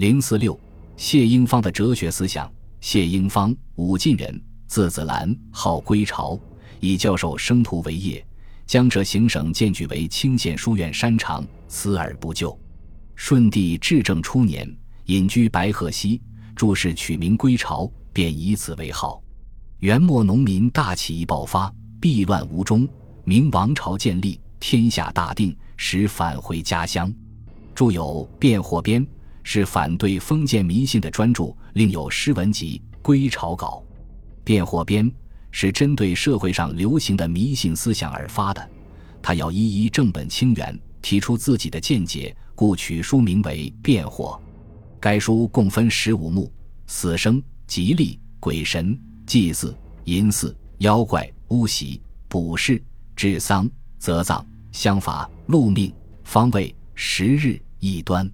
零四六，谢英芳的哲学思想。谢英芳，武进人，字子兰，号归巢，以教授生徒为业。江浙行省荐举为清县书院山长，辞而不就。顺帝至正初年，隐居白鹤溪，注释取名归巢，便以此为号。元末农民大起义爆发，避乱无终，明王朝建立，天下大定，时返回家乡。著有《辩惑编》。是反对封建迷信的专著，另有诗文集《归巢稿》。辩惑编是针对社会上流行的迷信思想而发的，他要一一正本清源，提出自己的见解，故取书名为《辩惑》。该书共分十五目：死生、吉利、鬼神、祭祀、淫祀、妖怪、巫习、卜筮、治丧、择葬、相法、禄命、方位、时日、异端。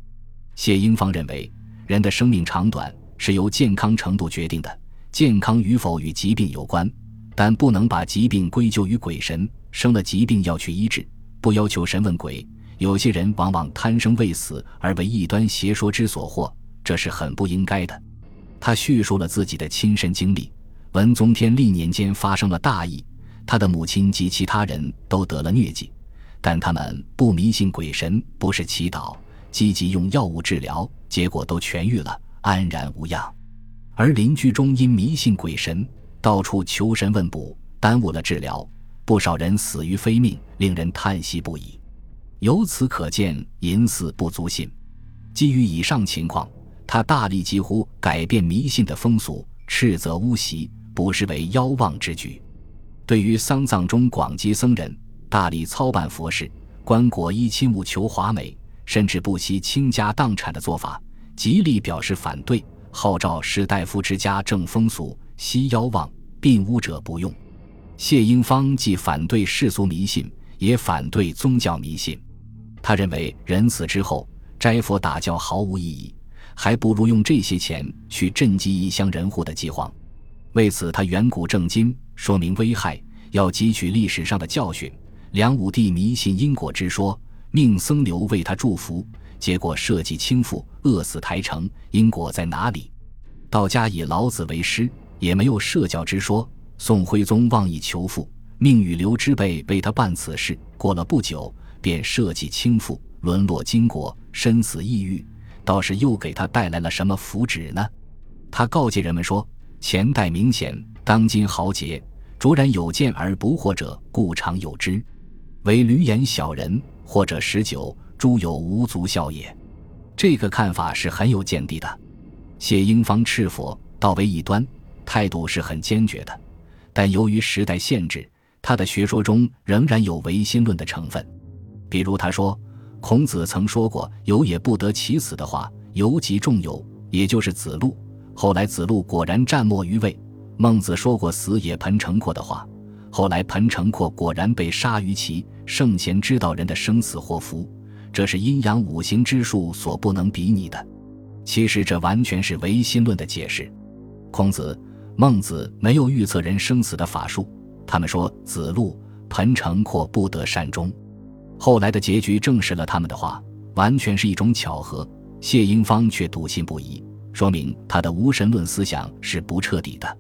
谢英方认为，人的生命长短是由健康程度决定的，健康与否与疾病有关，但不能把疾病归咎于鬼神。生了疾病要去医治，不要求神问鬼。有些人往往贪生畏死而为异端邪说之所惑，这是很不应该的。他叙述了自己的亲身经历：文宗天历年间发生了大疫，他的母亲及其他人都得了疟疾，但他们不迷信鬼神，不是祈祷。积极用药物治疗，结果都痊愈了，安然无恙。而邻居中因迷信鬼神，到处求神问卜，耽误了治疗，不少人死于非命，令人叹息不已。由此可见，淫祀不足信。基于以上情况，他大力疾呼改变迷信的风俗，斥责巫习，不失为妖妄之举。对于丧葬中广积僧人，大力操办佛事，棺椁衣亲务求华美。甚至不惜倾家荡产的做法，极力表示反对，号召士大夫之家正风俗，惜妖妄，病污者不用。谢英方既反对世俗迷信，也反对宗教迷信。他认为人死之后斋佛打教毫无意义，还不如用这些钱去赈济异乡人户的饥荒。为此，他远古正今，说明危害，要汲取历史上的教训。梁武帝迷信因果之说。命僧流为他祝福，结果社稷倾覆，饿死台城，因果在哪里？道家以老子为师，也没有社教之说。宋徽宗妄以求富，命与刘之辈为他办此事，过了不久，便社稷倾覆，沦落金国，身死异域。倒是又给他带来了什么福祉呢？他告诫人们说：前代明显，当今豪杰，卓然有见而不惑者，故常有之。为驴言小人。或者十九，诸有无足笑也。这个看法是很有见地的。谢英方斥佛道为异端，态度是很坚决的。但由于时代限制，他的学说中仍然有唯心论的成分。比如他说，孔子曾说过“有也不得其死”的话，尤及仲由，也就是子路。后来子路果然战没于魏。孟子说过“死也彭城阔”的话。后来，彭城阔果然被杀于其圣贤知道人的生死祸福，这是阴阳五行之术所不能比拟的。其实，这完全是唯心论的解释。孔子、孟子没有预测人生死的法术，他们说子路、彭城阔不得善终。后来的结局证实了他们的话，完全是一种巧合。谢英方却笃信不疑，说明他的无神论思想是不彻底的。